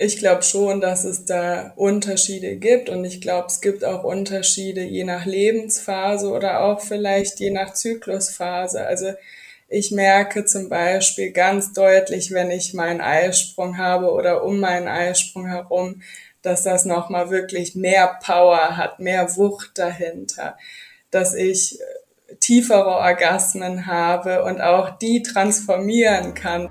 ich glaube schon, dass es da Unterschiede gibt und ich glaube, es gibt auch Unterschiede je nach Lebensphase oder auch vielleicht je nach Zyklusphase. Also ich merke zum Beispiel ganz deutlich, wenn ich meinen Eisprung habe oder um meinen Eisprung herum, dass das nochmal wirklich mehr Power hat, mehr Wucht dahinter, dass ich tiefere Orgasmen habe und auch die transformieren kann.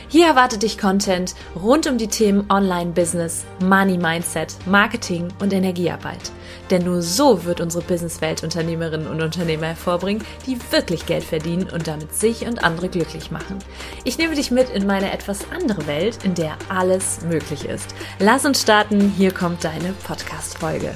Hier erwartet dich Content rund um die Themen Online-Business, Money Mindset, Marketing und Energiearbeit. Denn nur so wird unsere Businesswelt Unternehmerinnen und Unternehmer hervorbringen, die wirklich Geld verdienen und damit sich und andere glücklich machen. Ich nehme dich mit in meine etwas andere Welt, in der alles möglich ist. Lass uns starten, hier kommt deine Podcast-Folge.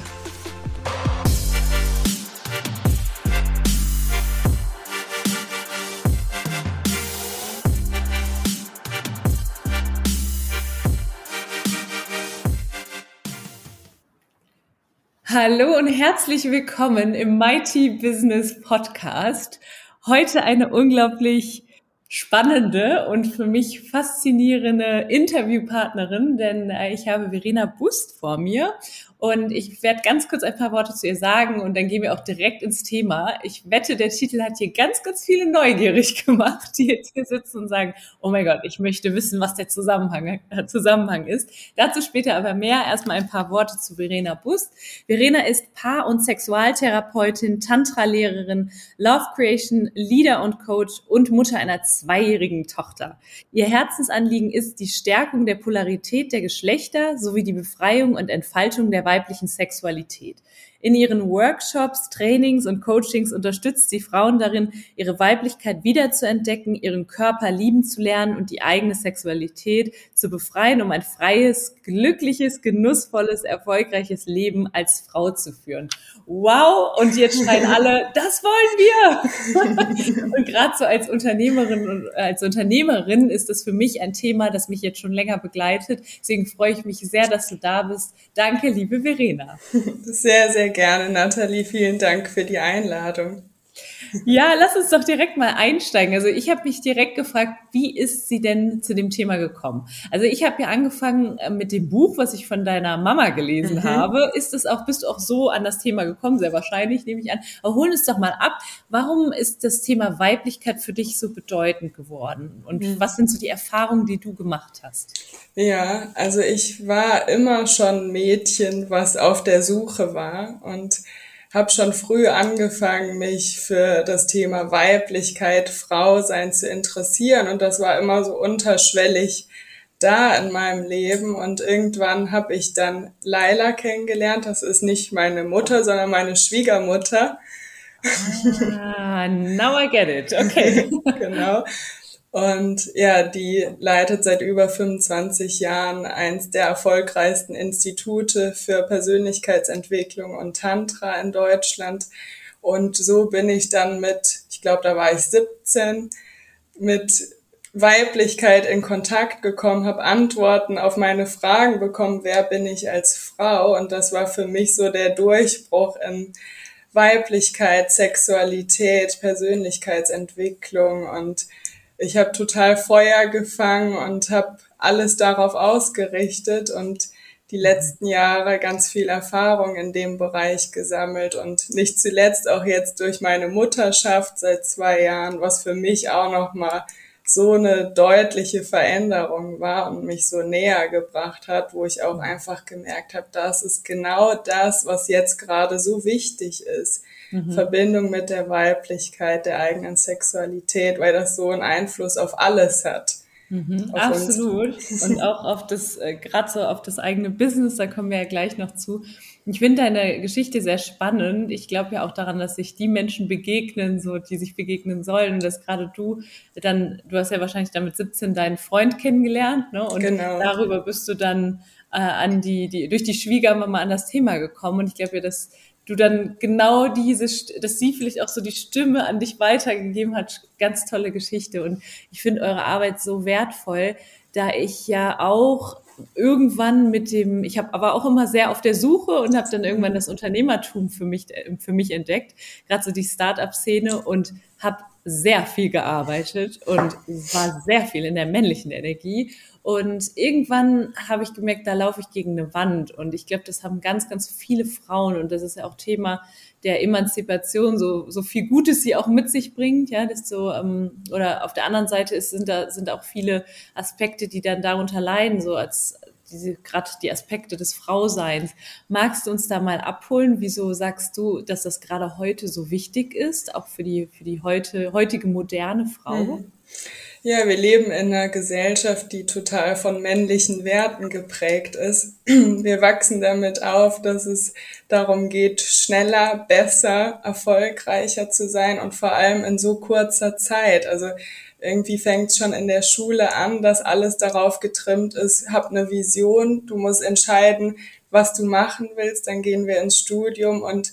Hallo und herzlich willkommen im Mighty Business Podcast. Heute eine unglaublich spannende und für mich faszinierende Interviewpartnerin, denn äh, ich habe Verena Bust vor mir und ich werde ganz kurz ein paar Worte zu ihr sagen und dann gehen wir auch direkt ins Thema. Ich wette, der Titel hat hier ganz, ganz viele neugierig gemacht, die jetzt hier sitzen und sagen, oh mein Gott, ich möchte wissen, was der Zusammenhang, äh, Zusammenhang ist. Dazu später aber mehr. Erstmal ein paar Worte zu Verena Bust. Verena ist Paar- und Sexualtherapeutin, Tantra-Lehrerin, Love Creation, Leader und Coach und Mutter einer zweijährigen Tochter. Ihr Herzensanliegen ist die Stärkung der Polarität der Geschlechter sowie die Befreiung und Entfaltung der weiblichen Sexualität. In ihren Workshops, Trainings und Coachings unterstützt sie Frauen darin, ihre Weiblichkeit wiederzuentdecken, ihren Körper lieben zu lernen und die eigene Sexualität zu befreien, um ein freies, glückliches, genussvolles, erfolgreiches Leben als Frau zu führen. Wow! Und jetzt schreien alle, das wollen wir! und gerade so als Unternehmerin und als Unternehmerin ist das für mich ein Thema, das mich jetzt schon länger begleitet. Deswegen freue ich mich sehr, dass du da bist. Danke, liebe Verena. Sehr, sehr gerne, Nathalie. Vielen Dank für die Einladung. Ja, lass uns doch direkt mal einsteigen. Also ich habe mich direkt gefragt, wie ist sie denn zu dem Thema gekommen? Also ich habe ja angefangen äh, mit dem Buch, was ich von deiner Mama gelesen mhm. habe. Ist es auch, bist du auch so an das Thema gekommen? Sehr wahrscheinlich, nehme ich an. Aber holen es doch mal ab. Warum ist das Thema Weiblichkeit für dich so bedeutend geworden? Und mhm. was sind so die Erfahrungen, die du gemacht hast? Ja, also ich war immer schon Mädchen, was auf der Suche war und habe schon früh angefangen, mich für das Thema Weiblichkeit, Frau sein zu interessieren und das war immer so unterschwellig da in meinem Leben und irgendwann habe ich dann Laila kennengelernt. Das ist nicht meine Mutter, sondern meine Schwiegermutter. Ah, now I get it. Okay. genau. Und ja, die leitet seit über 25 Jahren eins der erfolgreichsten Institute für Persönlichkeitsentwicklung und Tantra in Deutschland. Und so bin ich dann mit, ich glaube, da war ich 17, mit Weiblichkeit in Kontakt gekommen, habe Antworten auf meine Fragen bekommen, wer bin ich als Frau? Und das war für mich so der Durchbruch in Weiblichkeit, Sexualität, Persönlichkeitsentwicklung und ich habe total Feuer gefangen und habe alles darauf ausgerichtet und die letzten Jahre ganz viel Erfahrung in dem Bereich gesammelt und nicht zuletzt auch jetzt durch meine Mutterschaft seit zwei Jahren, was für mich auch nochmal so eine deutliche Veränderung war und mich so näher gebracht hat, wo ich auch einfach gemerkt habe, das ist genau das, was jetzt gerade so wichtig ist mhm. Verbindung mit der Weiblichkeit, der eigenen Sexualität, weil das so einen Einfluss auf alles hat. Mhm, absolut. Uns. Und auch auf das, äh, gerade so auf das eigene Business, da kommen wir ja gleich noch zu. Ich finde deine Geschichte sehr spannend. Ich glaube ja auch daran, dass sich die Menschen begegnen, so die sich begegnen sollen. Und dass gerade du dann, du hast ja wahrscheinlich dann mit 17 deinen Freund kennengelernt, ne? Und genau. darüber bist du dann äh, an die, die, durch die Schwiegermama an das Thema gekommen. Und ich glaube ja, dass du dann genau diese, dass sie vielleicht auch so die Stimme an dich weitergegeben hat. Ganz tolle Geschichte. Und ich finde eure Arbeit so wertvoll, da ich ja auch irgendwann mit dem, ich habe aber auch immer sehr auf der Suche und habe dann irgendwann das Unternehmertum für mich, für mich entdeckt, gerade so die Start-up-Szene und habe sehr viel gearbeitet und war sehr viel in der männlichen Energie. Und irgendwann habe ich gemerkt, da laufe ich gegen eine Wand. Und ich glaube, das haben ganz, ganz viele Frauen. Und das ist ja auch Thema der Emanzipation, so, so viel Gutes sie auch mit sich bringt. Ja, das so, ähm, oder auf der anderen Seite ist, sind da, sind auch viele Aspekte, die dann darunter leiden, so als, diese gerade die Aspekte des Frauseins. Magst du uns da mal abholen? Wieso sagst du, dass das gerade heute so wichtig ist, auch für die für die heute heutige moderne Frau? Mhm. Ja, wir leben in einer Gesellschaft, die total von männlichen Werten geprägt ist. Wir wachsen damit auf, dass es darum geht, schneller, besser, erfolgreicher zu sein und vor allem in so kurzer Zeit. Also irgendwie fängt schon in der Schule an, dass alles darauf getrimmt ist, hab eine Vision, du musst entscheiden, was du machen willst, dann gehen wir ins Studium und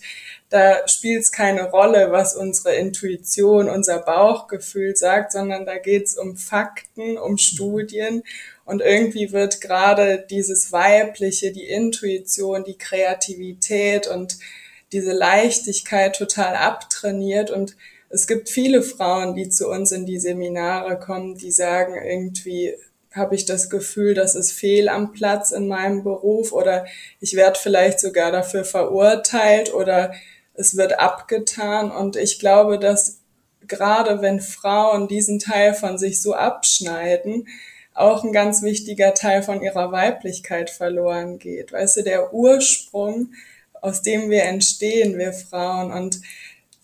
da spielt es keine Rolle, was unsere Intuition, unser Bauchgefühl sagt, sondern da geht es um Fakten, um Studien und irgendwie wird gerade dieses Weibliche, die Intuition, die Kreativität und diese Leichtigkeit total abtrainiert und es gibt viele Frauen, die zu uns in die Seminare kommen, die sagen irgendwie, habe ich das Gefühl, das ist fehl am Platz in meinem Beruf oder ich werde vielleicht sogar dafür verurteilt oder es wird abgetan. Und ich glaube, dass gerade wenn Frauen diesen Teil von sich so abschneiden, auch ein ganz wichtiger Teil von ihrer Weiblichkeit verloren geht. Weißt du, der Ursprung, aus dem wir entstehen, wir Frauen. Und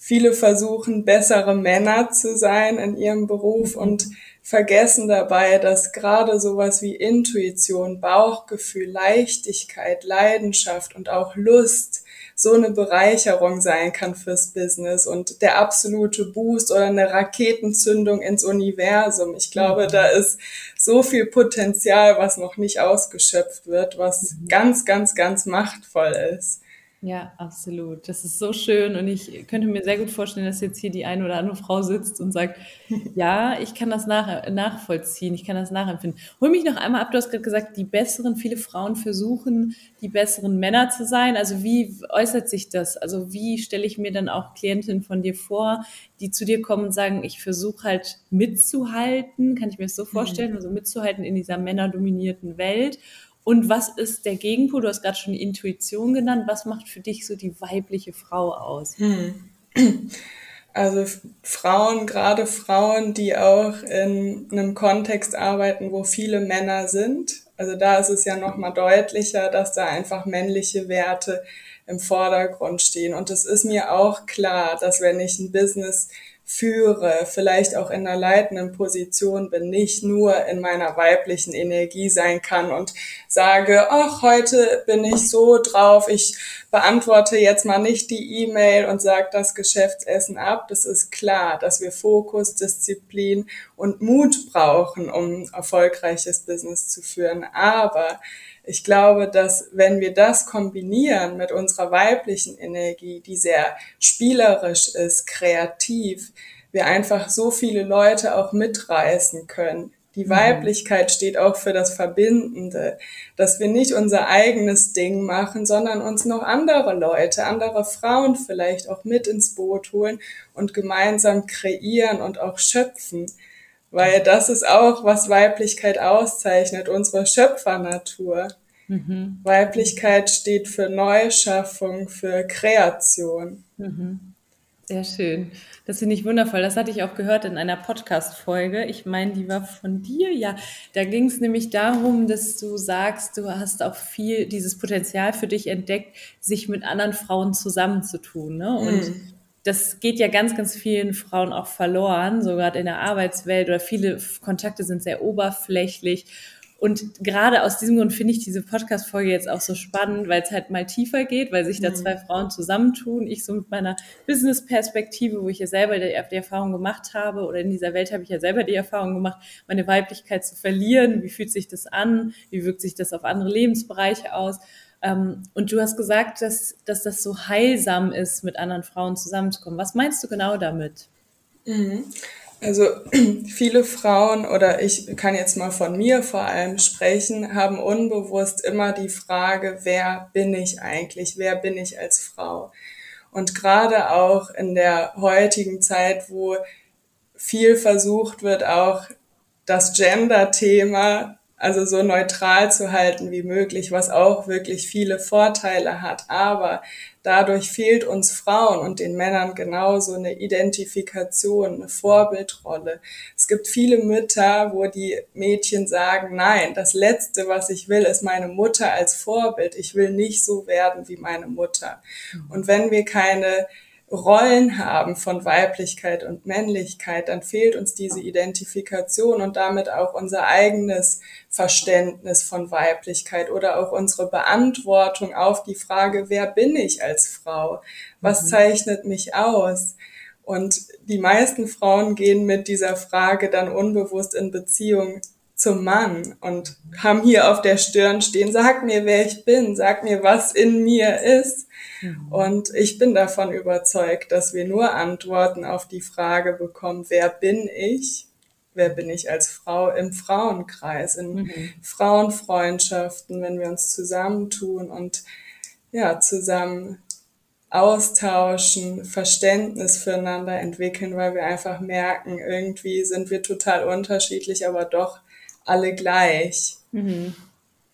Viele versuchen, bessere Männer zu sein in ihrem Beruf und vergessen dabei, dass gerade sowas wie Intuition, Bauchgefühl, Leichtigkeit, Leidenschaft und auch Lust so eine Bereicherung sein kann fürs Business und der absolute Boost oder eine Raketenzündung ins Universum. Ich glaube, da ist so viel Potenzial, was noch nicht ausgeschöpft wird, was mhm. ganz, ganz, ganz machtvoll ist. Ja, absolut. Das ist so schön und ich könnte mir sehr gut vorstellen, dass jetzt hier die eine oder andere Frau sitzt und sagt, ja, ich kann das nach, nachvollziehen, ich kann das nachempfinden. Hol mich noch einmal ab, du hast gerade gesagt, die besseren, viele Frauen versuchen, die besseren Männer zu sein. Also wie äußert sich das? Also wie stelle ich mir dann auch Klientinnen von dir vor, die zu dir kommen und sagen, ich versuche halt mitzuhalten, kann ich mir das so vorstellen, mhm. also mitzuhalten in dieser männerdominierten Welt und was ist der Gegenpol? Du hast gerade schon Intuition genannt. Was macht für dich so die weibliche Frau aus? Hm. Also Frauen, gerade Frauen, die auch in einem Kontext arbeiten, wo viele Männer sind. Also da ist es ja nochmal deutlicher, dass da einfach männliche Werte im Vordergrund stehen. Und es ist mir auch klar, dass wenn ich ein Business führe, vielleicht auch in einer leitenden Position bin, nicht nur in meiner weiblichen Energie sein kann und sage, ach, heute bin ich so drauf, ich beantworte jetzt mal nicht die E-Mail und sage das Geschäftsessen ab. Das ist klar, dass wir Fokus, Disziplin und Mut brauchen, um erfolgreiches Business zu führen. Aber ich glaube, dass wenn wir das kombinieren mit unserer weiblichen Energie, die sehr spielerisch ist, kreativ, wir einfach so viele Leute auch mitreißen können. Die mhm. Weiblichkeit steht auch für das Verbindende, dass wir nicht unser eigenes Ding machen, sondern uns noch andere Leute, andere Frauen vielleicht auch mit ins Boot holen und gemeinsam kreieren und auch schöpfen. Weil das ist auch, was Weiblichkeit auszeichnet, unsere Schöpfernatur. Mhm. Weiblichkeit steht für Neuschaffung, für Kreation. Mhm. Sehr schön. Das finde ich wundervoll. Das hatte ich auch gehört in einer Podcast-Folge. Ich meine, die war von dir. Ja, da ging es nämlich darum, dass du sagst, du hast auch viel dieses Potenzial für dich entdeckt, sich mit anderen Frauen zusammenzutun. Ne? Und mm das geht ja ganz, ganz vielen Frauen auch verloren, so gerade in der Arbeitswelt oder viele Kontakte sind sehr oberflächlich. Und gerade aus diesem Grund finde ich diese Podcast-Folge jetzt auch so spannend, weil es halt mal tiefer geht, weil sich da mhm. zwei Frauen zusammentun. Ich so mit meiner Business-Perspektive, wo ich ja selber die, die, Erfahrung gemacht habe, oder in dieser Welt habe ich ja selber die Erfahrung gemacht, meine Weiblichkeit zu verlieren. Wie fühlt sich das an? Wie wirkt sich das auf andere Lebensbereiche aus? Ähm, und du hast gesagt, dass, dass das so heilsam ist, mit anderen Frauen zusammenzukommen. Was meinst du genau damit? Mhm. Also viele Frauen oder ich kann jetzt mal von mir vor allem sprechen, haben unbewusst immer die Frage, wer bin ich eigentlich? Wer bin ich als Frau? Und gerade auch in der heutigen Zeit, wo viel versucht wird, auch das Gender-Thema also so neutral zu halten wie möglich, was auch wirklich viele Vorteile hat. Aber dadurch fehlt uns Frauen und den Männern genauso eine Identifikation, eine Vorbildrolle. Es gibt viele Mütter, wo die Mädchen sagen, nein, das Letzte, was ich will, ist meine Mutter als Vorbild. Ich will nicht so werden wie meine Mutter. Und wenn wir keine Rollen haben von Weiblichkeit und Männlichkeit, dann fehlt uns diese Identifikation und damit auch unser eigenes Verständnis von Weiblichkeit oder auch unsere Beantwortung auf die Frage, wer bin ich als Frau? Was mhm. zeichnet mich aus? Und die meisten Frauen gehen mit dieser Frage dann unbewusst in Beziehung zum Mann und haben hier auf der Stirn stehen, sag mir, wer ich bin, sag mir, was in mir ist. Mhm. Und ich bin davon überzeugt, dass wir nur Antworten auf die Frage bekommen, wer bin ich? Wer bin ich als Frau im Frauenkreis, in mhm. Frauenfreundschaften, wenn wir uns zusammentun und ja, zusammen austauschen, Verständnis füreinander entwickeln, weil wir einfach merken, irgendwie sind wir total unterschiedlich, aber doch alle gleich. Mhm.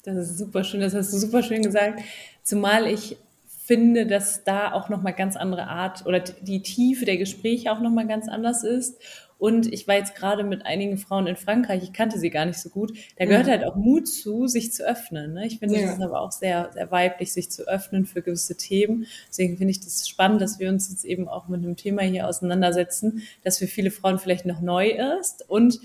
Das ist super schön, das hast du super schön gesagt. Zumal ich finde, dass da auch nochmal ganz andere Art oder die Tiefe der Gespräche auch nochmal ganz anders ist. Und ich war jetzt gerade mit einigen Frauen in Frankreich, ich kannte sie gar nicht so gut. Da gehört mhm. halt auch Mut zu, sich zu öffnen. Ne? Ich finde, ja. das ist aber auch sehr, sehr weiblich, sich zu öffnen für gewisse Themen. Deswegen finde ich das spannend, dass wir uns jetzt eben auch mit einem Thema hier auseinandersetzen, das für viele Frauen vielleicht noch neu ist und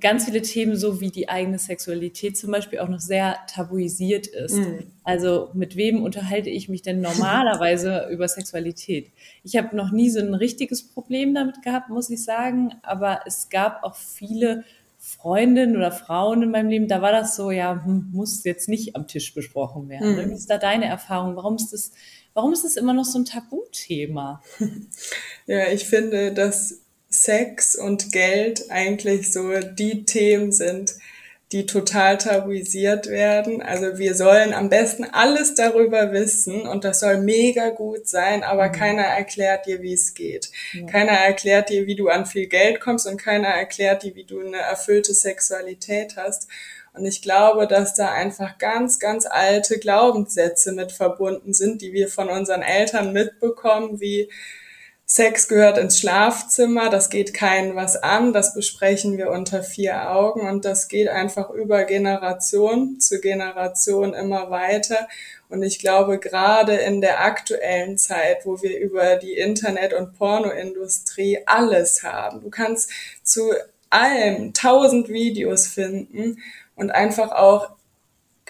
ganz viele Themen, so wie die eigene Sexualität zum Beispiel, auch noch sehr tabuisiert ist. Mhm. Also mit wem unterhalte ich mich denn normalerweise über Sexualität? Ich habe noch nie so ein richtiges Problem damit gehabt, muss ich sagen, aber es gab auch viele Freundinnen oder Frauen in meinem Leben, da war das so, ja, hm, muss jetzt nicht am Tisch besprochen werden. Mhm. Wie ist da deine Erfahrung? Warum ist das, warum ist das immer noch so ein Tabuthema? Ja, ich finde, dass Sex und Geld eigentlich so die Themen sind, die total tabuisiert werden. Also wir sollen am besten alles darüber wissen und das soll mega gut sein, aber mhm. keiner erklärt dir, wie es geht. Ja. Keiner erklärt dir, wie du an viel Geld kommst und keiner erklärt dir, wie du eine erfüllte Sexualität hast. Und ich glaube, dass da einfach ganz, ganz alte Glaubenssätze mit verbunden sind, die wir von unseren Eltern mitbekommen, wie Sex gehört ins Schlafzimmer, das geht keinen was an, das besprechen wir unter vier Augen und das geht einfach über Generation zu Generation immer weiter. Und ich glaube, gerade in der aktuellen Zeit, wo wir über die Internet- und Pornoindustrie alles haben, du kannst zu allem tausend Videos finden und einfach auch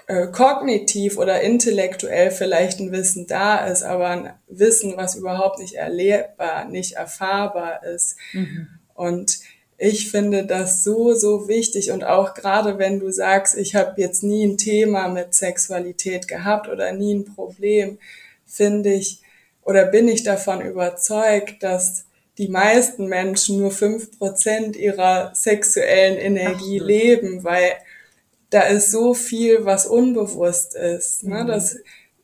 äh, kognitiv oder intellektuell vielleicht ein Wissen da ist, aber ein Wissen, was überhaupt nicht erlebbar, nicht erfahrbar ist. Mhm. Und ich finde das so, so wichtig und auch gerade wenn du sagst, ich habe jetzt nie ein Thema mit Sexualität gehabt oder nie ein Problem, finde ich oder bin ich davon überzeugt, dass die meisten Menschen nur fünf Prozent ihrer sexuellen Energie Ach, leben, weil da ist so viel, was unbewusst ist. Ne? Mhm. Das,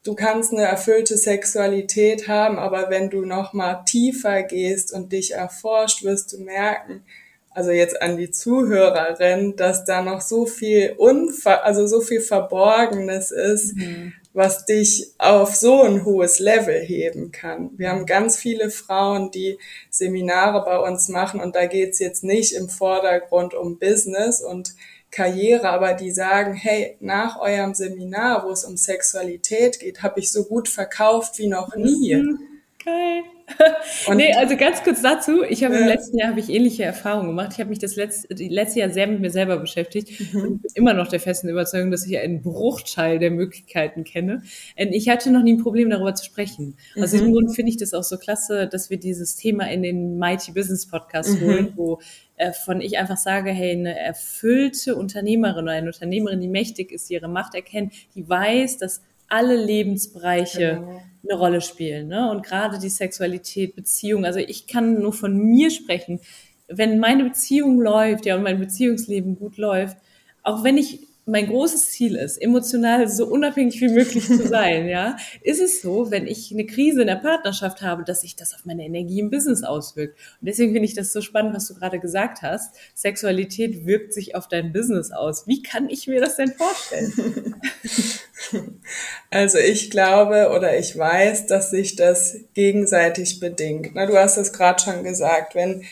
du kannst eine erfüllte Sexualität haben, aber wenn du noch mal tiefer gehst und dich erforscht, wirst du merken, also jetzt an die Zuhörerin, dass da noch so viel Unver also so viel Verborgenes ist, mhm. was dich auf so ein hohes Level heben kann. Wir haben ganz viele Frauen, die Seminare bei uns machen und da geht's jetzt nicht im Vordergrund um Business und Karriere, aber die sagen, hey, nach eurem Seminar, wo es um Sexualität geht, habe ich so gut verkauft wie noch nie. Mhm. Geil. Und nee, also ganz kurz dazu. Ich habe ja. im letzten Jahr habe ich ähnliche Erfahrungen gemacht. Ich habe mich das letzte, die letzte Jahr sehr mit mir selber beschäftigt mhm. und bin immer noch der festen Überzeugung, dass ich einen Bruchteil der Möglichkeiten kenne. Und ich hatte noch nie ein Problem, darüber zu sprechen. Aus mhm. diesem Grund finde ich das auch so klasse, dass wir dieses Thema in den Mighty Business Podcast mhm. holen, wo äh, von ich einfach sage, hey, eine erfüllte Unternehmerin oder eine Unternehmerin, die mächtig ist, die ihre Macht erkennt, die weiß, dass alle Lebensbereiche genau. Eine Rolle spielen. Ne? Und gerade die Sexualität, Beziehung. Also ich kann nur von mir sprechen. wenn meine Beziehung läuft, ja, und mein Beziehungsleben gut läuft, auch wenn ich mein großes Ziel ist, emotional so unabhängig wie möglich zu sein, ja, ist es so, wenn ich eine Krise in der Partnerschaft habe, dass sich das auf meine Energie im Business auswirkt. Und deswegen finde ich das so spannend, was du gerade gesagt hast. Sexualität wirkt sich auf dein Business aus. Wie kann ich mir das denn vorstellen? Also ich glaube oder ich weiß, dass sich das gegenseitig bedingt. du hast es gerade schon gesagt, wenn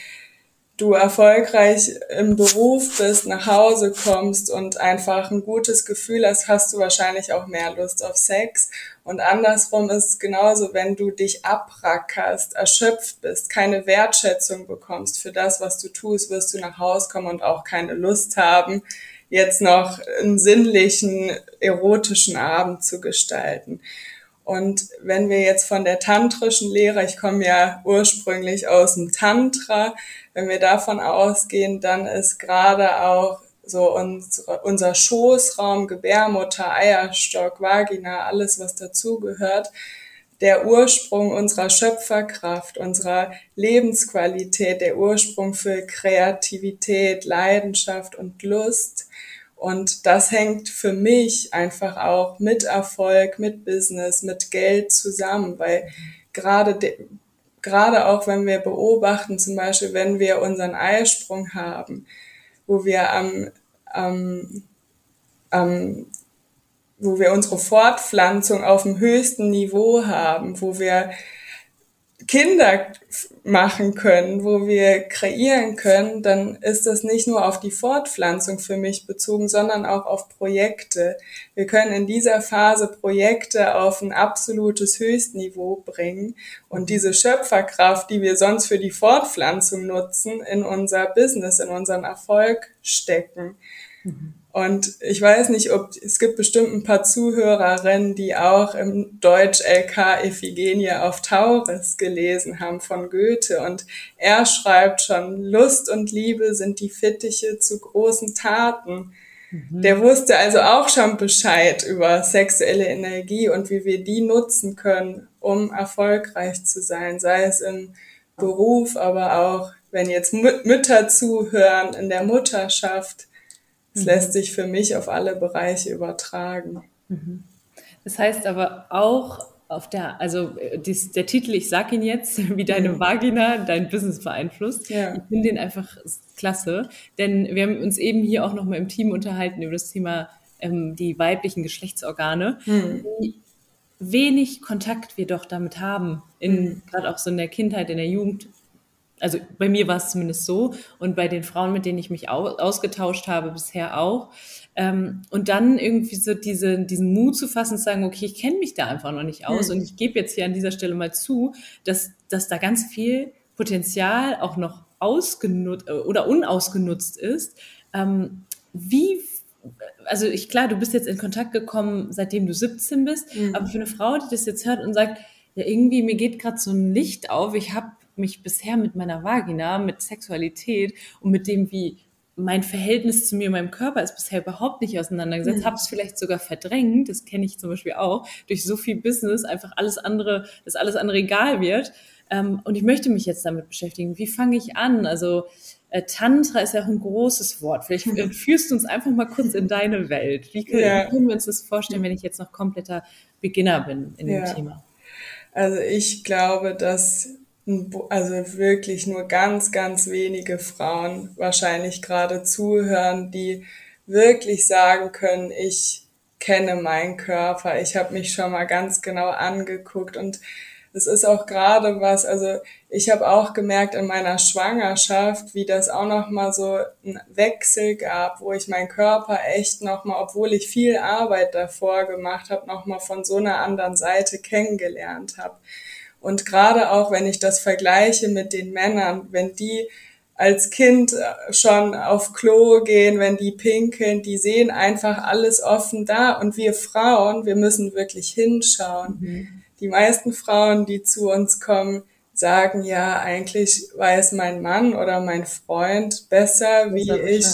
du erfolgreich im Beruf bist, nach Hause kommst und einfach ein gutes Gefühl hast, hast du wahrscheinlich auch mehr Lust auf Sex. Und andersrum ist es genauso, wenn du dich abrackerst, erschöpft bist, keine Wertschätzung bekommst für das, was du tust, wirst du nach Hause kommen und auch keine Lust haben, jetzt noch einen sinnlichen, erotischen Abend zu gestalten. Und wenn wir jetzt von der tantrischen Lehre, ich komme ja ursprünglich aus dem Tantra, wenn wir davon ausgehen, dann ist gerade auch so unsere, unser Schoßraum, Gebärmutter, Eierstock, Vagina, alles was dazugehört, der Ursprung unserer Schöpferkraft, unserer Lebensqualität, der Ursprung für Kreativität, Leidenschaft und Lust. Und das hängt für mich einfach auch mit Erfolg, mit Business, mit Geld zusammen, weil gerade gerade auch wenn wir beobachten, zum Beispiel wenn wir unseren Eisprung haben, wo wir am, am, am wo wir unsere Fortpflanzung auf dem höchsten Niveau haben, wo wir Kinder machen können, wo wir kreieren können, dann ist das nicht nur auf die Fortpflanzung für mich bezogen, sondern auch auf Projekte. Wir können in dieser Phase Projekte auf ein absolutes Höchstniveau bringen und diese Schöpferkraft, die wir sonst für die Fortpflanzung nutzen, in unser Business, in unseren Erfolg stecken. Mhm. Und ich weiß nicht, ob es gibt bestimmt ein paar Zuhörerinnen, die auch im Deutsch LK Iphigenie auf Tauris gelesen haben von Goethe. Und er schreibt schon, Lust und Liebe sind die Fittiche zu großen Taten. Mhm. Der wusste also auch schon Bescheid über sexuelle Energie und wie wir die nutzen können, um erfolgreich zu sein, sei es im Beruf, aber auch wenn jetzt Mütter zuhören in der Mutterschaft es mhm. lässt sich für mich auf alle Bereiche übertragen. Mhm. Das heißt aber auch auf der, also äh, dies, der Titel, ich sag ihn jetzt, wie deine mhm. Vagina dein Business beeinflusst. Ja. Ich finde den einfach klasse, denn wir haben uns eben hier auch nochmal im Team unterhalten über das Thema ähm, die weiblichen Geschlechtsorgane. Mhm. Wie wenig Kontakt wir doch damit haben, in mhm. gerade auch so in der Kindheit, in der Jugend, also bei mir war es zumindest so und bei den Frauen, mit denen ich mich au ausgetauscht habe, bisher auch. Ähm, und dann irgendwie so diese, diesen Mut zu fassen, zu sagen, okay, ich kenne mich da einfach noch nicht aus mhm. und ich gebe jetzt hier an dieser Stelle mal zu, dass, dass da ganz viel Potenzial auch noch ausgenutzt äh, oder unausgenutzt ist. Ähm, wie also ich klar, du bist jetzt in Kontakt gekommen, seitdem du 17 bist, mhm. aber für eine Frau, die das jetzt hört und sagt, ja irgendwie mir geht gerade so ein Licht auf, ich habe mich bisher mit meiner Vagina, mit Sexualität und mit dem, wie mein Verhältnis zu mir, meinem Körper ist bisher überhaupt nicht auseinandergesetzt, mhm. habe es vielleicht sogar verdrängt, das kenne ich zum Beispiel auch, durch so viel Business einfach alles andere, dass alles andere egal wird. Ähm, und ich möchte mich jetzt damit beschäftigen. Wie fange ich an? Also äh, Tantra ist ja auch ein großes Wort. Vielleicht führst du uns einfach mal kurz in deine Welt. Wie können, ja. wir uns das vorstellen, wenn ich jetzt noch kompletter Beginner bin in ja. dem Thema? Also ich glaube, dass also wirklich nur ganz, ganz wenige Frauen wahrscheinlich gerade zuhören, die wirklich sagen können, ich kenne meinen Körper, ich habe mich schon mal ganz genau angeguckt und es ist auch gerade was, also ich habe auch gemerkt in meiner Schwangerschaft, wie das auch noch mal so einen Wechsel gab, wo ich meinen Körper echt noch mal, obwohl ich viel Arbeit davor gemacht habe, noch mal von so einer anderen Seite kennengelernt habe. Und gerade auch, wenn ich das vergleiche mit den Männern, wenn die als Kind schon auf Klo gehen, wenn die pinkeln, die sehen einfach alles offen da. Und wir Frauen, wir müssen wirklich hinschauen. Mhm. Die meisten Frauen, die zu uns kommen, sagen ja, eigentlich weiß mein Mann oder mein Freund besser, wie ich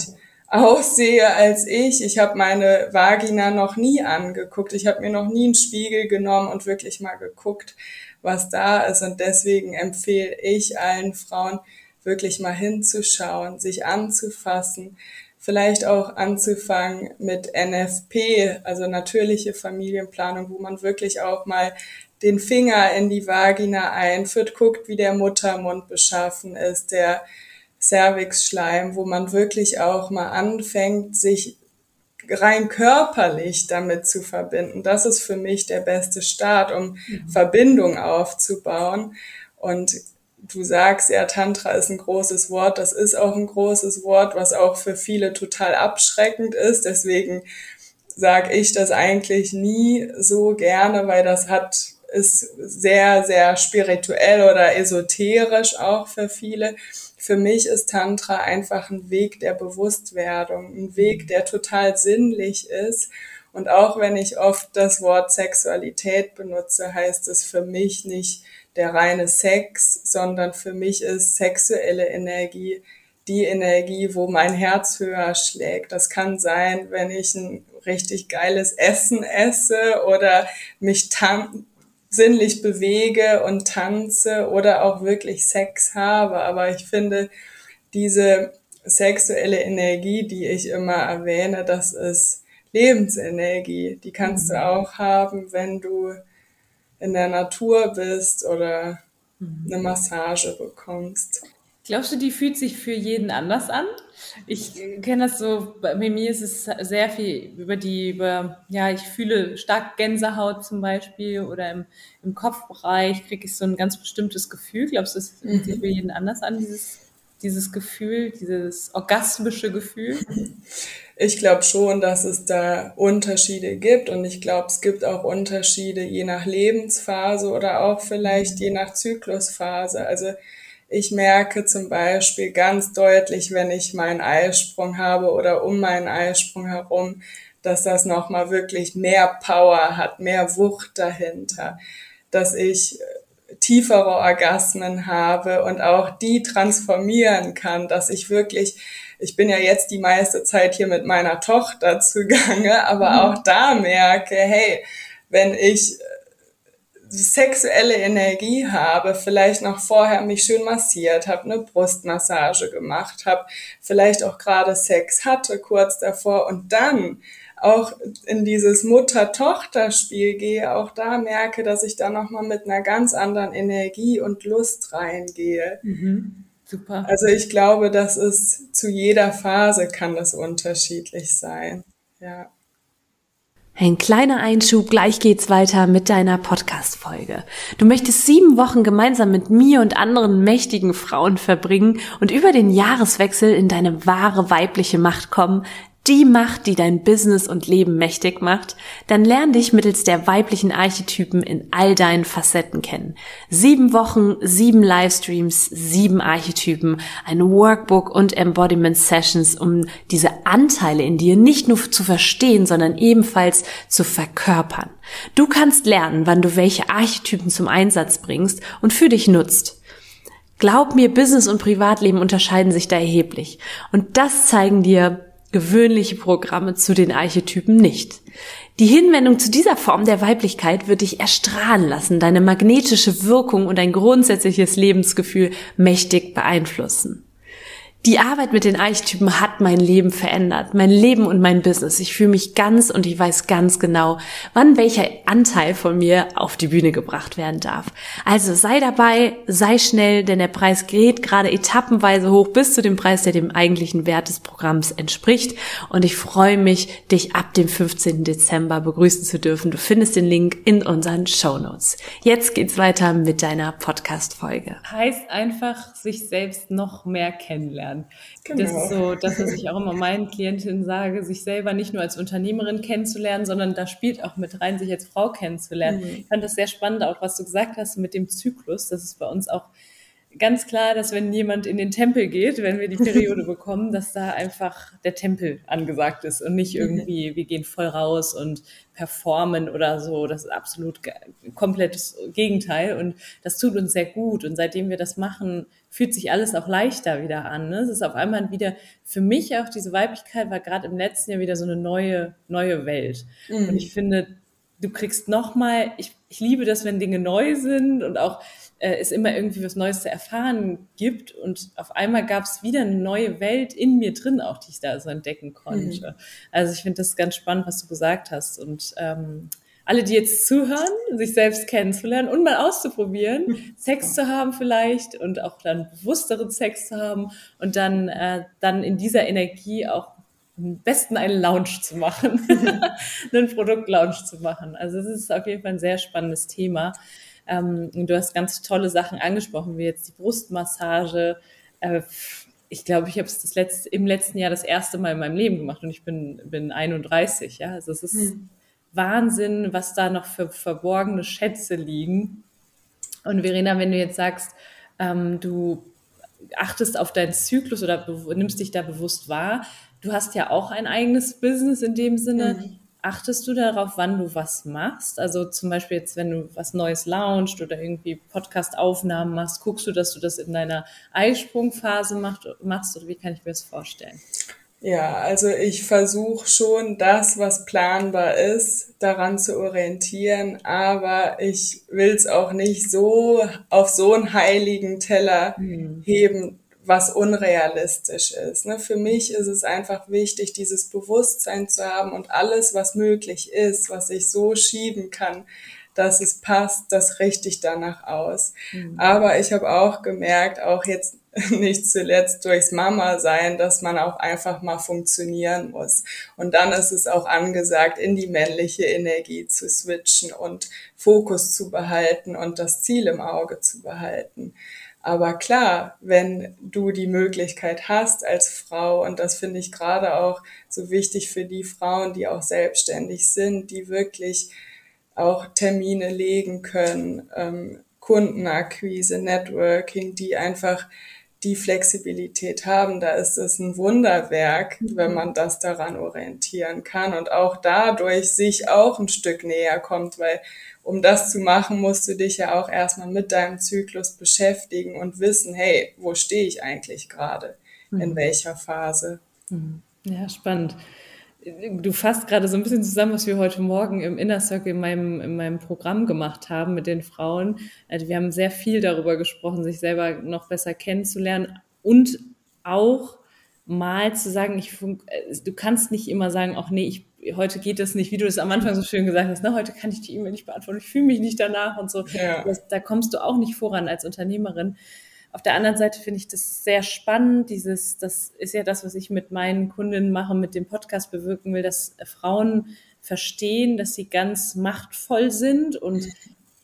aussehe als ich. Ich habe meine Vagina noch nie angeguckt. Ich habe mir noch nie einen Spiegel genommen und wirklich mal geguckt was da ist. Und deswegen empfehle ich allen Frauen, wirklich mal hinzuschauen, sich anzufassen, vielleicht auch anzufangen mit NFP, also natürliche Familienplanung, wo man wirklich auch mal den Finger in die Vagina einführt, guckt, wie der Muttermund beschaffen ist, der Cervixschleim, wo man wirklich auch mal anfängt, sich rein körperlich damit zu verbinden. Das ist für mich der beste Start, um mhm. Verbindung aufzubauen. Und du sagst, ja, Tantra ist ein großes Wort. Das ist auch ein großes Wort, was auch für viele total abschreckend ist. Deswegen sage ich das eigentlich nie so gerne, weil das hat ist sehr, sehr spirituell oder esoterisch auch für viele. Für mich ist Tantra einfach ein Weg der Bewusstwerdung, ein Weg, der total sinnlich ist. Und auch wenn ich oft das Wort Sexualität benutze, heißt es für mich nicht der reine Sex, sondern für mich ist sexuelle Energie die Energie, wo mein Herz höher schlägt. Das kann sein, wenn ich ein richtig geiles Essen esse oder mich tan sinnlich bewege und tanze oder auch wirklich Sex habe. Aber ich finde, diese sexuelle Energie, die ich immer erwähne, das ist Lebensenergie. Die kannst mhm. du auch haben, wenn du in der Natur bist oder mhm. eine Massage bekommst. Glaubst du, die fühlt sich für jeden anders an? Ich kenne das so, bei mir ist es sehr viel über die, über, ja, ich fühle stark Gänsehaut zum Beispiel oder im, im Kopfbereich kriege ich so ein ganz bestimmtes Gefühl. Glaubst du, es fühlt sich mhm. für jeden anders an, dieses, dieses Gefühl, dieses orgasmische Gefühl? Ich glaube schon, dass es da Unterschiede gibt und ich glaube, es gibt auch Unterschiede je nach Lebensphase oder auch vielleicht je nach Zyklusphase. Also ich merke zum Beispiel ganz deutlich, wenn ich meinen Eisprung habe oder um meinen Eisprung herum, dass das nochmal wirklich mehr Power hat, mehr Wucht dahinter, dass ich äh, tiefere Orgasmen habe und auch die transformieren kann, dass ich wirklich, ich bin ja jetzt die meiste Zeit hier mit meiner Tochter zugange, aber mhm. auch da merke, hey, wenn ich sexuelle Energie habe, vielleicht noch vorher mich schön massiert habe, eine Brustmassage gemacht habe, vielleicht auch gerade Sex hatte kurz davor und dann auch in dieses Mutter-Tochter-Spiel gehe, auch da merke, dass ich da nochmal mit einer ganz anderen Energie und Lust reingehe. Mhm. Super. Also ich glaube, das ist zu jeder Phase kann das unterschiedlich sein. Ja. Ein kleiner Einschub, gleich geht's weiter mit deiner Podcast-Folge. Du möchtest sieben Wochen gemeinsam mit mir und anderen mächtigen Frauen verbringen und über den Jahreswechsel in deine wahre weibliche Macht kommen, die Macht, die dein Business und Leben mächtig macht, dann lern dich mittels der weiblichen Archetypen in all deinen Facetten kennen. Sieben Wochen, sieben Livestreams, sieben Archetypen, ein Workbook und Embodiment Sessions, um diese Anteile in dir nicht nur zu verstehen, sondern ebenfalls zu verkörpern. Du kannst lernen, wann du welche Archetypen zum Einsatz bringst und für dich nutzt. Glaub mir, Business und Privatleben unterscheiden sich da erheblich. Und das zeigen dir gewöhnliche Programme zu den Archetypen nicht. Die Hinwendung zu dieser Form der Weiblichkeit wird dich erstrahlen lassen, deine magnetische Wirkung und dein grundsätzliches Lebensgefühl mächtig beeinflussen. Die Arbeit mit den Archetypen hat mein Leben verändert, mein Leben und mein Business. Ich fühle mich ganz und ich weiß ganz genau, wann welcher Anteil von mir auf die Bühne gebracht werden darf. Also sei dabei, sei schnell, denn der Preis geht gerade etappenweise hoch bis zu dem Preis, der dem eigentlichen Wert des Programms entspricht. Und ich freue mich, dich ab dem 15. Dezember begrüßen zu dürfen. Du findest den Link in unseren Show Notes. Jetzt geht's weiter mit deiner Podcast-Folge. Heißt einfach, sich selbst noch mehr kennenlernen lernen. Genau. Das ist so das, was ich auch immer meinen Klientinnen sage, sich selber nicht nur als Unternehmerin kennenzulernen, sondern da spielt auch mit rein, sich als Frau kennenzulernen. Mhm. Ich fand das sehr spannend, auch was du gesagt hast mit dem Zyklus. Das ist bei uns auch ganz klar, dass wenn jemand in den Tempel geht, wenn wir die Periode bekommen, dass da einfach der Tempel angesagt ist und nicht irgendwie, wir gehen voll raus und performen oder so. Das ist absolut komplettes Gegenteil und das tut uns sehr gut. Und seitdem wir das machen, fühlt sich alles auch leichter wieder an. Ne? Es ist auf einmal wieder, für mich auch diese Weiblichkeit war gerade im letzten Jahr wieder so eine neue, neue Welt. Mhm. Und ich finde, du kriegst nochmal, ich, ich liebe das, wenn Dinge neu sind und auch äh, es immer irgendwie was Neues zu erfahren gibt. Und auf einmal gab es wieder eine neue Welt in mir drin, auch die ich da so entdecken konnte. Mhm. Also ich finde das ganz spannend, was du gesagt hast. Und ähm, alle, die jetzt zuhören, sich selbst kennenzulernen und mal auszuprobieren, Sex zu haben vielleicht und auch dann bewussteren Sex zu haben und dann, äh, dann in dieser Energie auch am besten einen Lounge zu machen, einen Produkt-Lounge zu machen. Also es ist auf jeden Fall ein sehr spannendes Thema. Ähm, du hast ganz tolle Sachen angesprochen, wie jetzt die Brustmassage. Äh, ich glaube, ich habe es letzte, im letzten Jahr das erste Mal in meinem Leben gemacht und ich bin, bin 31. Ja, also es ist hm. Wahnsinn, was da noch für verborgene Schätze liegen. Und Verena, wenn du jetzt sagst, ähm, du achtest auf deinen Zyklus oder nimmst dich da bewusst wahr, du hast ja auch ein eigenes Business in dem Sinne. Mhm. Achtest du darauf, wann du was machst? Also zum Beispiel jetzt, wenn du was Neues launchst oder irgendwie Podcast-Aufnahmen machst, guckst du, dass du das in deiner Eisprungphase macht, machst oder wie kann ich mir das vorstellen? Ja, also ich versuche schon das, was planbar ist, daran zu orientieren, aber ich will es auch nicht so auf so einen heiligen Teller mhm. heben, was unrealistisch ist. Ne? Für mich ist es einfach wichtig, dieses Bewusstsein zu haben und alles, was möglich ist, was ich so schieben kann, dass es passt, das richte ich danach aus. Mhm. Aber ich habe auch gemerkt, auch jetzt nicht zuletzt durchs Mama sein, dass man auch einfach mal funktionieren muss. Und dann ist es auch angesagt, in die männliche Energie zu switchen und Fokus zu behalten und das Ziel im Auge zu behalten. Aber klar, wenn du die Möglichkeit hast als Frau, und das finde ich gerade auch so wichtig für die Frauen, die auch selbstständig sind, die wirklich auch Termine legen können, ähm, Kundenakquise, Networking, die einfach die Flexibilität haben, da ist es ein Wunderwerk, mhm. wenn man das daran orientieren kann und auch dadurch sich auch ein Stück näher kommt, weil um das zu machen, musst du dich ja auch erstmal mit deinem Zyklus beschäftigen und wissen, hey, wo stehe ich eigentlich gerade? In mhm. welcher Phase? Mhm. Ja, spannend. Du fasst gerade so ein bisschen zusammen, was wir heute Morgen im Inner Circle in meinem, in meinem Programm gemacht haben mit den Frauen. Also wir haben sehr viel darüber gesprochen, sich selber noch besser kennenzulernen und auch mal zu sagen, ich, du kannst nicht immer sagen, ach nee, ich heute geht das nicht, wie du es am Anfang so schön gesagt hast, ne, heute kann ich die E-Mail nicht beantworten, ich fühle mich nicht danach und so. Ja. Das, da kommst du auch nicht voran als Unternehmerin. Auf der anderen Seite finde ich das sehr spannend. Dieses, das ist ja das, was ich mit meinen Kundinnen mache, mit dem Podcast bewirken will, dass Frauen verstehen, dass sie ganz machtvoll sind und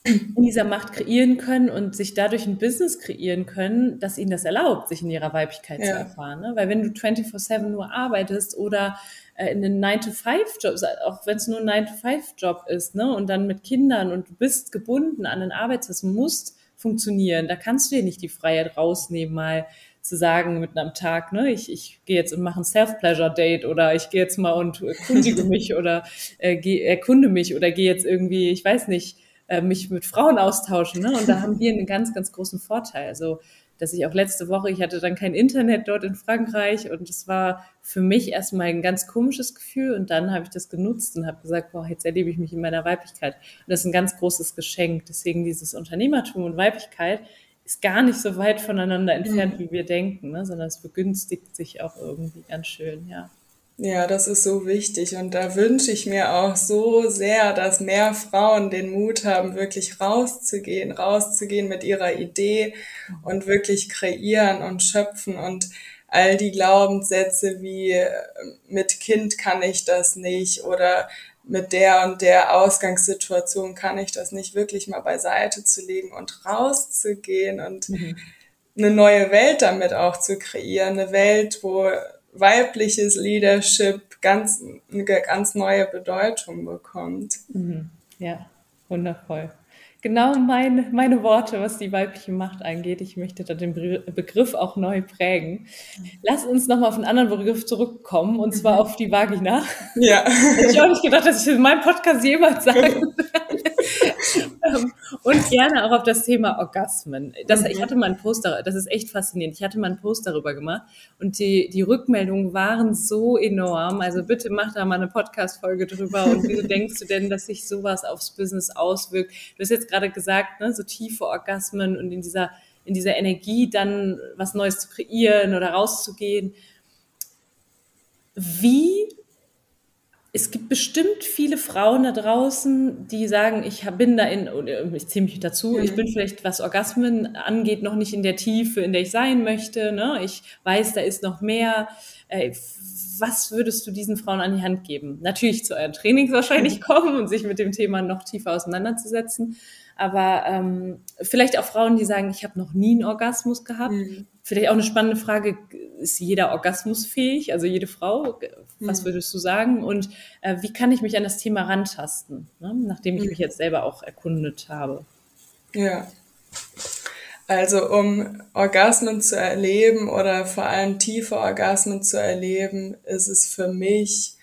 in dieser Macht kreieren können und sich dadurch ein Business kreieren können, das ihnen das erlaubt, sich in ihrer Weiblichkeit ja. zu erfahren. Ne? Weil wenn du 24-7 nur arbeitest oder äh, in einen 9-to-5-Job, auch wenn es nur ein 9-to-5-Job ist, ne, und dann mit Kindern und du bist gebunden an den Arbeitsplatz, musst funktionieren. Da kannst du dir nicht die Freiheit rausnehmen, mal zu sagen mit einem Tag, ne, ich, ich gehe jetzt und mache ein Self-Pleasure-Date oder ich gehe jetzt mal und erkundige mich oder äh, geh, erkunde mich oder gehe jetzt irgendwie, ich weiß nicht, äh, mich mit Frauen austauschen. Ne? Und da haben wir einen ganz, ganz großen Vorteil. Also dass ich auch letzte Woche, ich hatte dann kein Internet dort in Frankreich und es war für mich erstmal ein ganz komisches Gefühl und dann habe ich das genutzt und habe gesagt, boah, jetzt erlebe ich mich in meiner Weiblichkeit. Und das ist ein ganz großes Geschenk. Deswegen dieses Unternehmertum und Weiblichkeit ist gar nicht so weit voneinander entfernt, mhm. wie wir denken, ne? sondern es begünstigt sich auch irgendwie ganz schön, ja. Ja, das ist so wichtig. Und da wünsche ich mir auch so sehr, dass mehr Frauen den Mut haben, wirklich rauszugehen, rauszugehen mit ihrer Idee und wirklich kreieren und schöpfen. Und all die Glaubenssätze wie mit Kind kann ich das nicht oder mit der und der Ausgangssituation kann ich das nicht wirklich mal beiseite zu legen und rauszugehen und mhm. eine neue Welt damit auch zu kreieren, eine Welt, wo weibliches Leadership ganz, eine ganz neue Bedeutung bekommt. Mhm. Ja, wundervoll. Genau meine, meine Worte, was die weibliche Macht angeht. Ich möchte da den Begriff auch neu prägen. Lass uns nochmal auf einen anderen Begriff zurückkommen, und zwar mhm. auf die Vagina. Ja. Hätte ich auch nicht gedacht, dass ich in meinem Podcast jemals sagen ähm, und gerne auch auf das Thema Orgasmen. Das, mhm. Ich hatte mal ein Poster, das ist echt faszinierend. Ich hatte mal ein Post darüber gemacht und die, die Rückmeldungen waren so enorm. Also bitte mach da mal eine Podcast-Folge drüber. Und wieso denkst du denn, dass sich sowas aufs Business auswirkt? Du hast jetzt gerade gesagt, ne, so tiefe Orgasmen und in dieser, in dieser Energie dann was Neues zu kreieren oder rauszugehen. Wie es gibt bestimmt viele Frauen da draußen, die sagen, ich bin da in, ich ziehe mich dazu, ich bin vielleicht, was Orgasmen angeht, noch nicht in der Tiefe, in der ich sein möchte. Ne? Ich weiß, da ist noch mehr. Äh, was würdest du diesen Frauen an die Hand geben? Natürlich zu euren Trainings wahrscheinlich kommen und sich mit dem Thema noch tiefer auseinanderzusetzen. Aber ähm, vielleicht auch Frauen, die sagen, ich habe noch nie einen Orgasmus gehabt. Mhm. Vielleicht auch eine spannende Frage, ist jeder Orgasmus fähig, also jede Frau? Was mhm. würdest du sagen? Und äh, wie kann ich mich an das Thema rantasten, ne? nachdem ich mhm. mich jetzt selber auch erkundet habe? Ja. Also um Orgasmen zu erleben oder vor allem tiefe Orgasmen zu erleben, ist es für mich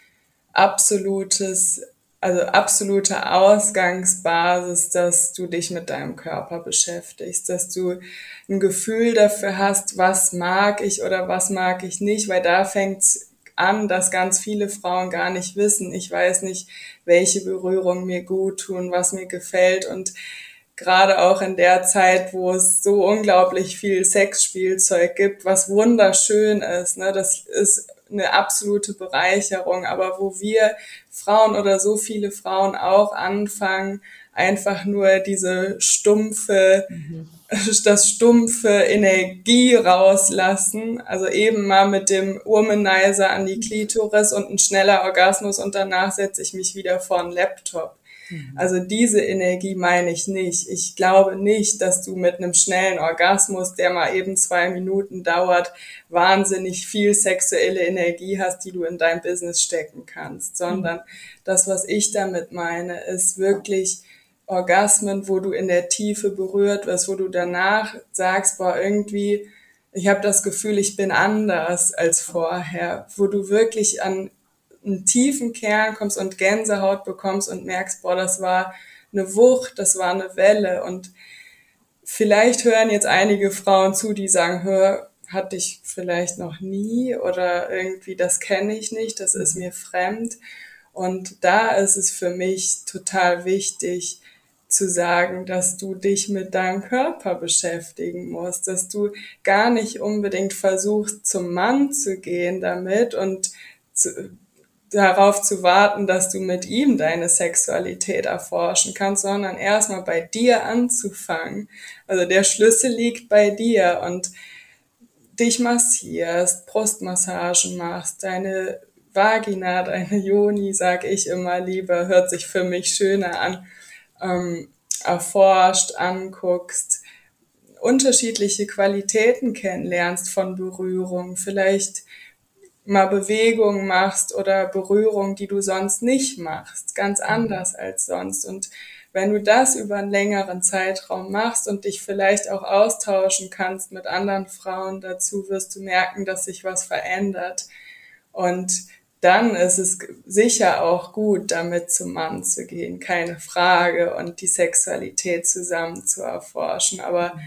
absolutes also absolute Ausgangsbasis, dass du dich mit deinem Körper beschäftigst, dass du ein Gefühl dafür hast, was mag ich oder was mag ich nicht, weil da fängt's an, dass ganz viele Frauen gar nicht wissen. Ich weiß nicht, welche Berührungen mir gut tun, was mir gefällt und gerade auch in der Zeit, wo es so unglaublich viel Sexspielzeug gibt, was wunderschön ist. Ne? Das ist eine absolute Bereicherung, aber wo wir Frauen oder so viele Frauen auch anfangen, einfach nur diese stumpfe, mhm. das stumpfe Energie rauslassen. Also eben mal mit dem Womanizer an die Klitoris und ein schneller Orgasmus und danach setze ich mich wieder vor den Laptop. Mhm. Also diese Energie meine ich nicht. Ich glaube nicht, dass du mit einem schnellen Orgasmus, der mal eben zwei Minuten dauert, wahnsinnig viel sexuelle Energie hast, die du in dein Business stecken kannst, sondern mhm. das, was ich damit meine, ist wirklich Orgasmen, wo du in der Tiefe berührt wirst, wo du danach sagst, boah, irgendwie, ich habe das Gefühl, ich bin anders als vorher, wo du wirklich an einen tiefen Kern kommst und Gänsehaut bekommst und merkst, boah, das war eine Wucht, das war eine Welle und vielleicht hören jetzt einige Frauen zu, die sagen, hör, hatte ich vielleicht noch nie oder irgendwie das kenne ich nicht, das ist mir fremd. Und da ist es für mich total wichtig zu sagen, dass du dich mit deinem Körper beschäftigen musst, dass du gar nicht unbedingt versuchst, zum Mann zu gehen damit und zu, darauf zu warten, dass du mit ihm deine Sexualität erforschen kannst, sondern erstmal bei dir anzufangen. Also der Schlüssel liegt bei dir und dich massierst, Brustmassagen machst, deine Vagina, deine Joni, sag ich immer lieber, hört sich für mich schöner an, ähm, erforscht, anguckst, unterschiedliche Qualitäten kennenlernst von Berührung, vielleicht mal Bewegungen machst oder Berührung, die du sonst nicht machst, ganz mhm. anders als sonst. Und wenn du das über einen längeren Zeitraum machst und dich vielleicht auch austauschen kannst mit anderen Frauen dazu, wirst du merken, dass sich was verändert. Und dann ist es sicher auch gut, damit zum Mann zu gehen, keine Frage, und die Sexualität zusammen zu erforschen. Aber mhm.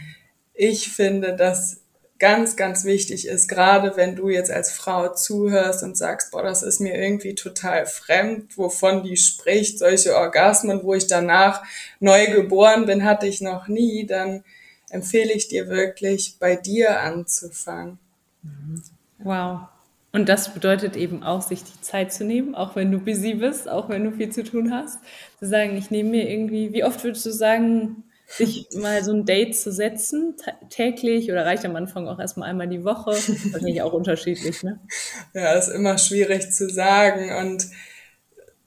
ich finde, dass ganz, ganz wichtig ist, gerade wenn du jetzt als Frau zuhörst und sagst, boah, das ist mir irgendwie total fremd, wovon die spricht, solche Orgasmen, wo ich danach neu geboren bin, hatte ich noch nie, dann empfehle ich dir wirklich, bei dir anzufangen. Wow. Und das bedeutet eben auch, sich die Zeit zu nehmen, auch wenn du busy bist, auch wenn du viel zu tun hast, zu sagen, ich nehme mir irgendwie, wie oft würdest du sagen, sich mal so ein Date zu setzen, täglich oder reicht am Anfang auch erstmal einmal die Woche? Wahrscheinlich auch unterschiedlich, ne? Ja, ist immer schwierig zu sagen und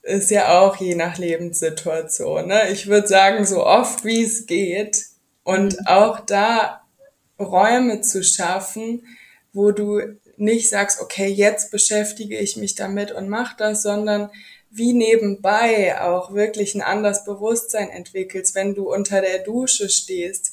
ist ja auch je nach Lebenssituation. Ne? Ich würde sagen, so oft wie es geht und mhm. auch da Räume zu schaffen, wo du nicht sagst, okay, jetzt beschäftige ich mich damit und mach das, sondern wie nebenbei auch wirklich ein anderes Bewusstsein entwickelst, wenn du unter der Dusche stehst.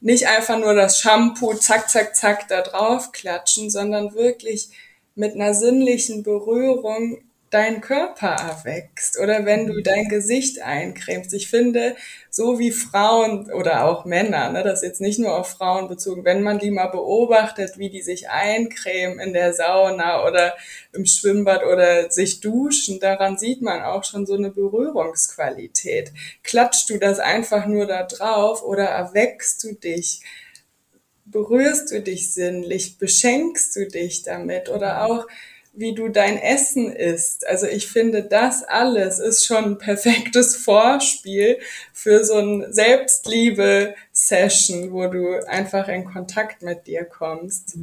Nicht einfach nur das Shampoo zack, zack, zack da drauf klatschen, sondern wirklich mit einer sinnlichen Berührung deinen Körper erwächst oder wenn du dein Gesicht eincremst. Ich finde, so wie Frauen oder auch Männer, ne, das ist jetzt nicht nur auf Frauen bezogen, wenn man die mal beobachtet, wie die sich eincremen in der Sauna oder im Schwimmbad oder sich duschen, daran sieht man auch schon so eine Berührungsqualität. Klatschst du das einfach nur da drauf oder erwächst du dich? Berührst du dich sinnlich? Beschenkst du dich damit? Oder auch, wie du dein Essen isst. Also ich finde, das alles ist schon ein perfektes Vorspiel für so ein Selbstliebe-Session, wo du einfach in Kontakt mit dir kommst.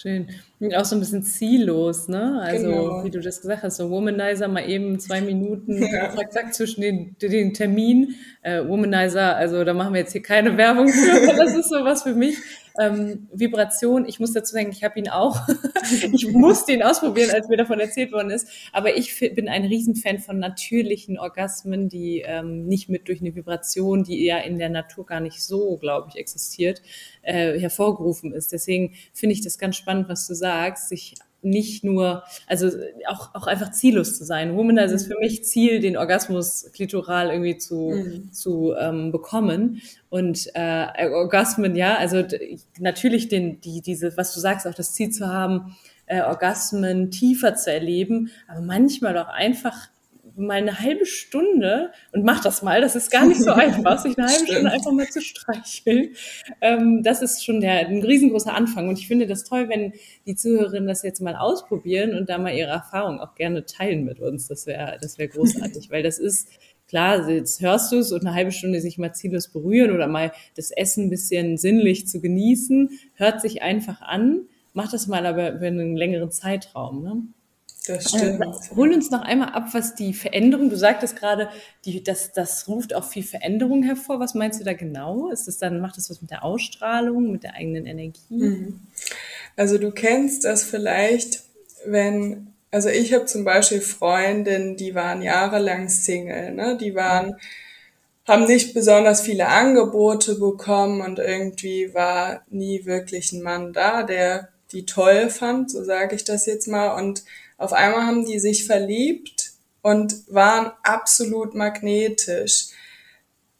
Schön. Und auch so ein bisschen ziellos, ne? Also, genau. wie du das gesagt hast, so Womanizer mal eben zwei Minuten, ja. zack, zack, zwischen den, den Termin. Äh, Womanizer, also da machen wir jetzt hier keine Werbung für, das ist sowas für mich. Ähm, Vibration, ich muss dazu sagen, ich habe ihn auch. ich musste ihn ausprobieren, als mir davon erzählt worden ist. Aber ich bin ein Riesenfan von natürlichen Orgasmen, die ähm, nicht mit durch eine Vibration, die ja in der Natur gar nicht so, glaube ich, existiert, äh, hervorgerufen ist. Deswegen finde ich das ganz spannend, was du sagst, sich nicht nur, also auch, auch einfach ziellos zu sein. Womanizer ist für mich Ziel, den Orgasmus klitoral irgendwie zu, mhm. zu ähm, bekommen. Und äh, Orgasmen, ja, also natürlich den, die, diese, was du sagst, auch das Ziel zu haben, äh, Orgasmen tiefer zu erleben, aber manchmal auch einfach mal eine halbe Stunde und mach das mal, das ist gar nicht so einfach, sich eine halbe Stunde einfach mal zu streicheln. Ähm, das ist schon der, ein riesengroßer Anfang. Und ich finde das toll, wenn die Zuhörerinnen das jetzt mal ausprobieren und da mal ihre Erfahrung auch gerne teilen mit uns. Das wäre das wäre großartig, weil das ist klar, jetzt hörst du es und eine halbe Stunde sich mal ziellos berühren oder mal das Essen ein bisschen sinnlich zu genießen, hört sich einfach an. Mach das mal aber über einen längeren Zeitraum. Ne? Das äh, stimmt. Äh, hol uns noch einmal ab, was die Veränderung, du sagtest gerade, die, das, das ruft auch viel Veränderung hervor. Was meinst du da genau? Ist das dann, macht das was mit der Ausstrahlung, mit der eigenen Energie? Mhm. Also du kennst das vielleicht, wenn, also ich habe zum Beispiel Freundinnen, die waren jahrelang Single, ne? Die waren, haben nicht besonders viele Angebote bekommen und irgendwie war nie wirklich ein Mann da, der die toll fand, so sage ich das jetzt mal. Und auf einmal haben die sich verliebt und waren absolut magnetisch.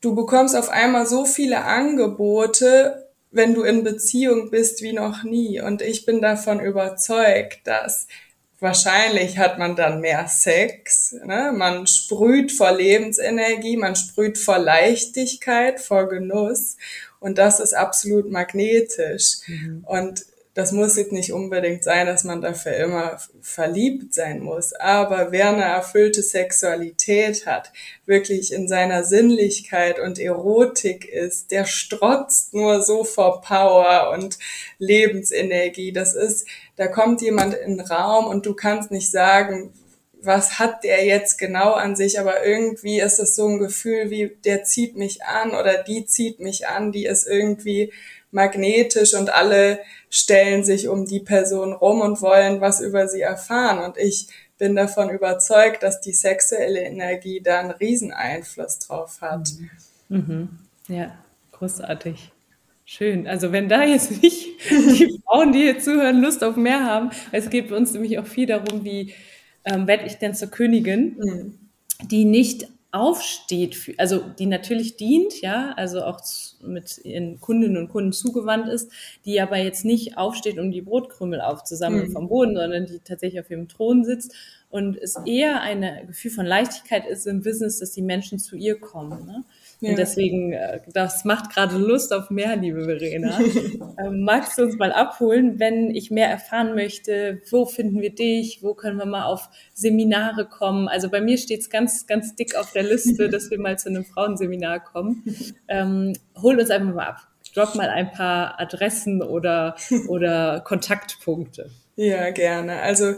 Du bekommst auf einmal so viele Angebote, wenn du in Beziehung bist wie noch nie. Und ich bin davon überzeugt, dass wahrscheinlich hat man dann mehr Sex. Ne? Man sprüht vor Lebensenergie, man sprüht vor Leichtigkeit, vor Genuss. Und das ist absolut magnetisch. Mhm. Und das muss jetzt nicht unbedingt sein, dass man dafür immer verliebt sein muss. Aber wer eine erfüllte Sexualität hat, wirklich in seiner Sinnlichkeit und Erotik ist, der strotzt nur so vor Power und Lebensenergie. Das ist, da kommt jemand in den Raum und du kannst nicht sagen, was hat der jetzt genau an sich, aber irgendwie ist es so ein Gefühl wie, der zieht mich an oder die zieht mich an, die ist irgendwie magnetisch und alle stellen sich um die Person rum und wollen was über sie erfahren. Und ich bin davon überzeugt, dass die sexuelle Energie da einen riesen Einfluss drauf hat. Mhm. Ja, großartig. Schön. Also wenn da jetzt nicht die Frauen, die hier zuhören, Lust auf mehr haben, es geht uns nämlich auch viel darum, wie ähm, werde ich denn zur Königin, mhm. die nicht aufsteht, für, also die natürlich dient, ja, also auch mit ihren Kundinnen und Kunden zugewandt ist, die aber jetzt nicht aufsteht, um die Brotkrümel aufzusammeln mhm. vom Boden, sondern die tatsächlich auf ihrem Thron sitzt und es eher ein Gefühl von Leichtigkeit ist im Business, dass die Menschen zu ihr kommen. Ne? Ja. Und deswegen, äh, das macht gerade Lust auf mehr, liebe Verena. ähm, magst du uns mal abholen, wenn ich mehr erfahren möchte, wo finden wir dich, wo können wir mal auf Seminare kommen? Also bei mir steht es ganz, ganz dick auf der Liste, dass wir mal zu einem Frauenseminar kommen. Ähm, hol uns einfach mal ab. Drop mal ein paar Adressen oder, oder Kontaktpunkte. Ja, gerne. Also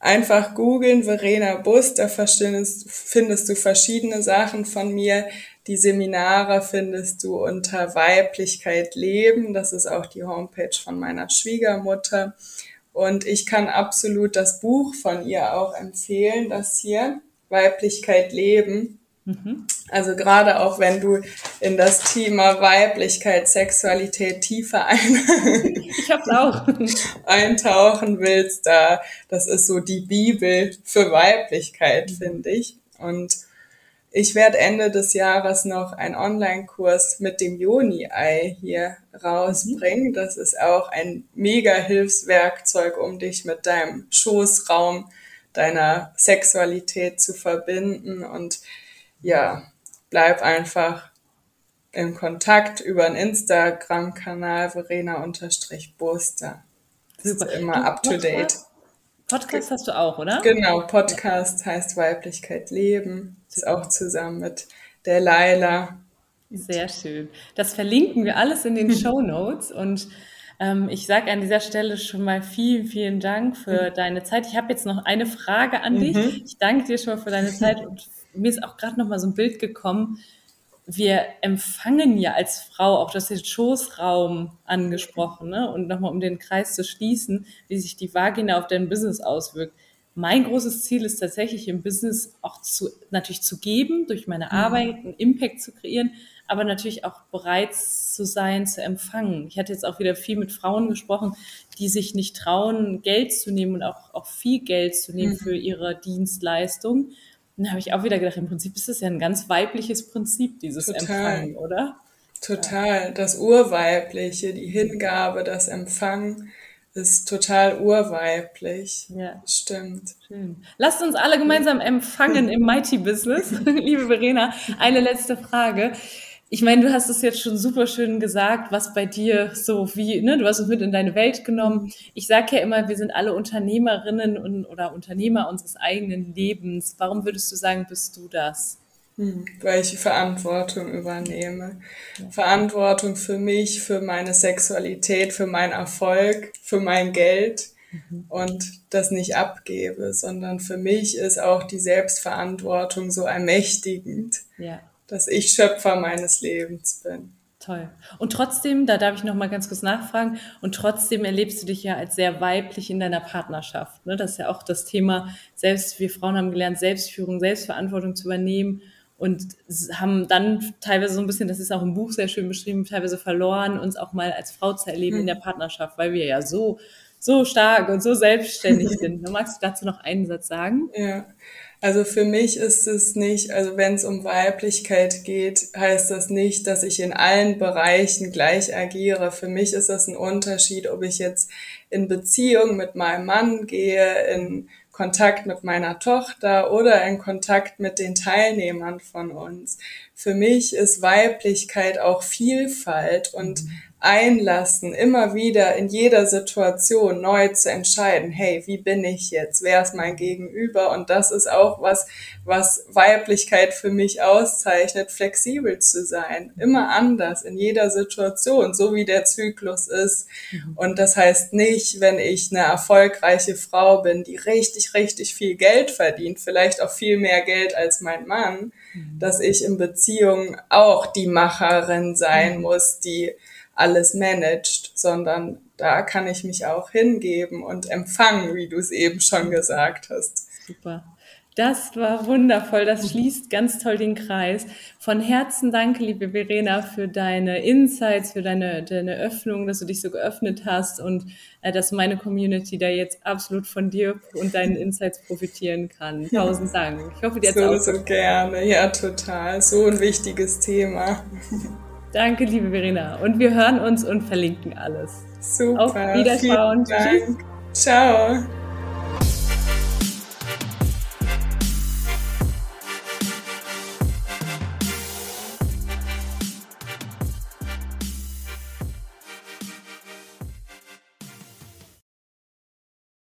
einfach googeln, Verena Bus, da findest, du verschiedene Sachen von mir. Die Seminare findest du unter Weiblichkeit leben. Das ist auch die Homepage von meiner Schwiegermutter. Und ich kann absolut das Buch von ihr auch empfehlen, das hier, Weiblichkeit leben. Mhm. Also gerade auch wenn du in das Thema Weiblichkeit, Sexualität tiefer ein. ich hab's auch. eintauchen willst, da das ist so die Bibel für Weiblichkeit, finde ich. Und ich werde Ende des Jahres noch einen Online-Kurs mit dem Joni-Ei hier rausbringen. Das ist auch ein mega Hilfswerkzeug, um dich mit deinem Schoßraum, deiner Sexualität zu verbinden. Und ja, bleib einfach in Kontakt über einen Instagram-Kanal Verena-Booster. Super. Immer up to date. Podcast hast du auch, oder? Genau, Podcast heißt Weiblichkeit leben. Ist auch zusammen mit der Laila. Sehr schön. Das verlinken wir alles in den Show Notes und ähm, ich sage an dieser Stelle schon mal vielen, vielen Dank für mhm. deine Zeit. Ich habe jetzt noch eine Frage an dich. Mhm. Ich danke dir schon mal für deine Zeit und mir ist auch gerade noch mal so ein Bild gekommen wir empfangen ja als Frau, auch das den Schoßraum angesprochen, ne? und nochmal um den Kreis zu schließen, wie sich die Vagina auf dein Business auswirkt. Mein großes Ziel ist tatsächlich im Business auch zu, natürlich zu geben, durch meine mhm. Arbeit einen Impact zu kreieren, aber natürlich auch bereit zu sein, zu empfangen. Ich hatte jetzt auch wieder viel mit Frauen gesprochen, die sich nicht trauen, Geld zu nehmen und auch, auch viel Geld zu nehmen mhm. für ihre Dienstleistung dann habe ich auch wieder gedacht, im Prinzip ist es ja ein ganz weibliches Prinzip, dieses Total. Empfangen, oder? Total. Das Urweibliche, die Hingabe, das Empfangen ist total urweiblich. Ja. Stimmt. Schön. Lasst uns alle gemeinsam empfangen im Mighty Business. Liebe Verena, eine letzte Frage ich meine, du hast es jetzt schon super schön gesagt, was bei dir so wie, ne, du hast es mit in deine Welt genommen. Ich sage ja immer, wir sind alle Unternehmerinnen und, oder Unternehmer unseres eigenen Lebens. Warum würdest du sagen, bist du das? Hm, weil ich Verantwortung übernehme. Ja. Verantwortung für mich, für meine Sexualität, für meinen Erfolg, für mein Geld mhm. und das nicht abgebe, sondern für mich ist auch die Selbstverantwortung so ermächtigend. Ja dass ich Schöpfer meines Lebens bin. Toll. Und trotzdem, da darf ich noch mal ganz kurz nachfragen, und trotzdem erlebst du dich ja als sehr weiblich in deiner Partnerschaft. Ne? Das ist ja auch das Thema, selbst wir Frauen haben gelernt, Selbstführung, Selbstverantwortung zu übernehmen und haben dann teilweise so ein bisschen, das ist auch im Buch sehr schön beschrieben, teilweise verloren, uns auch mal als Frau zu erleben hm. in der Partnerschaft, weil wir ja so, so stark und so selbstständig sind. Magst du dazu noch einen Satz sagen? Ja, also für mich ist es nicht, also wenn es um Weiblichkeit geht, heißt das nicht, dass ich in allen Bereichen gleich agiere. Für mich ist das ein Unterschied, ob ich jetzt in Beziehung mit meinem Mann gehe, in Kontakt mit meiner Tochter oder in Kontakt mit den Teilnehmern von uns. Für mich ist Weiblichkeit auch Vielfalt und mhm einlassen, immer wieder in jeder Situation neu zu entscheiden, hey, wie bin ich jetzt? Wer ist mein Gegenüber? Und das ist auch was, was Weiblichkeit für mich auszeichnet, flexibel zu sein, immer anders in jeder Situation, so wie der Zyklus ist. Mhm. Und das heißt nicht, wenn ich eine erfolgreiche Frau bin, die richtig, richtig viel Geld verdient, vielleicht auch viel mehr Geld als mein Mann, mhm. Dass ich in Beziehungen auch die Macherin sein mhm. muss, die alles managt, sondern da kann ich mich auch hingeben und empfangen, wie du es eben schon gesagt hast. Super. Das war wundervoll. Das schließt ganz toll den Kreis. Von Herzen danke, liebe Verena, für deine Insights, für deine, deine Öffnung, dass du dich so geöffnet hast und äh, dass meine Community da jetzt absolut von dir und deinen Insights profitieren kann. Tausend Dank. Ich hoffe, dir hat so, so gerne. Ja, total. So ein wichtiges Thema. Danke, liebe Verena. Und wir hören uns und verlinken alles. Super. Auf Wiederschauen. Tschüss. Ciao.